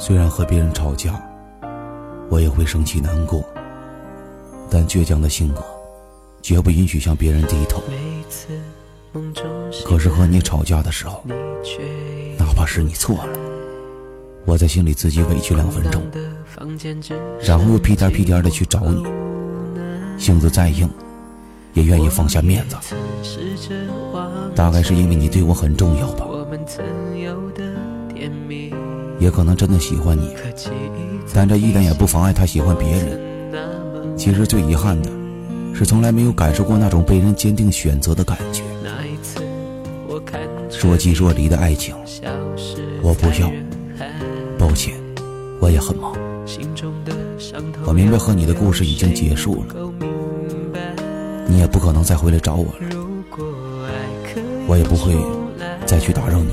虽然和别人吵架，我也会生气难过，但倔强的性格绝不允许向别人低头。可是和你吵架的时候，哪怕是你错了，我在心里自己委屈两分钟，然后又屁颠屁颠的去找你，性子再硬，也愿意放下面子。大概是因为你对我很重要吧，也可能真的喜欢你，但这一点也不妨碍他喜欢别人。其实最遗憾的，是从来没有感受过那种被人坚定选择的感觉。若即若离的爱情，我不要。抱歉，我也很忙。我明白和你的故事已经结束了，你也不可能再回来找我了。我也不会再去打扰你，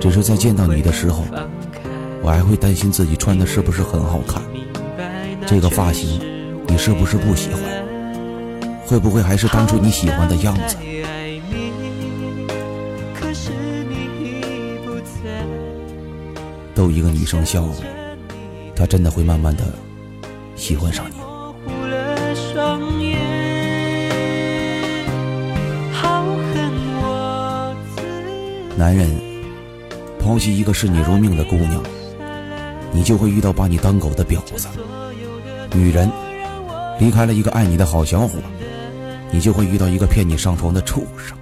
只是在见到你的时候，我还会担心自己穿的是不是很好看，这个发型你是不是不喜欢，会不会还是当初你喜欢的样子？逗一个女生笑，她真的会慢慢的喜欢上你。男人抛弃一个视你如命的姑娘，你就会遇到把你当狗的婊子；女人离开了一个爱你的好小伙，你就会遇到一个骗你上床的畜生。